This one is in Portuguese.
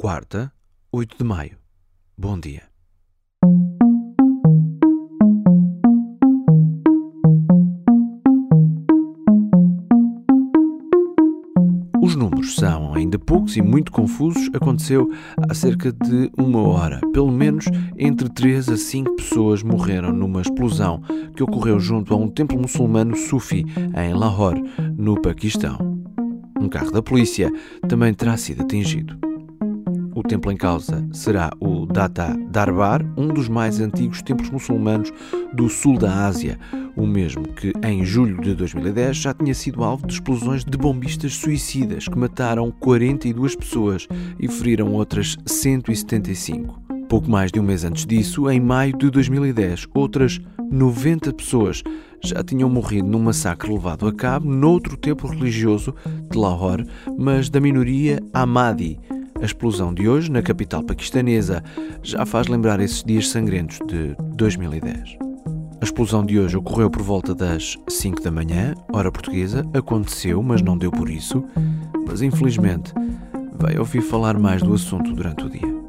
Quarta, 8 de maio. Bom dia. Os números são ainda poucos e muito confusos. Aconteceu há cerca de uma hora. Pelo menos entre 3 a 5 pessoas morreram numa explosão que ocorreu junto a um templo muçulmano sufi em Lahore, no Paquistão. Um carro da polícia também terá sido atingido. Templo em causa será o Data Darbar, um dos mais antigos templos muçulmanos do sul da Ásia, o mesmo que em julho de 2010 já tinha sido alvo de explosões de bombistas suicidas que mataram 42 pessoas e feriram outras 175. Pouco mais de um mês antes disso, em maio de 2010, outras 90 pessoas já tinham morrido num massacre levado a cabo noutro templo religioso de Lahore, mas da minoria Ahmadi a explosão de hoje, na capital paquistanesa, já faz lembrar esses dias sangrentos de 2010. A explosão de hoje ocorreu por volta das 5 da manhã, hora portuguesa. Aconteceu, mas não deu por isso. Mas infelizmente, vai ouvir falar mais do assunto durante o dia.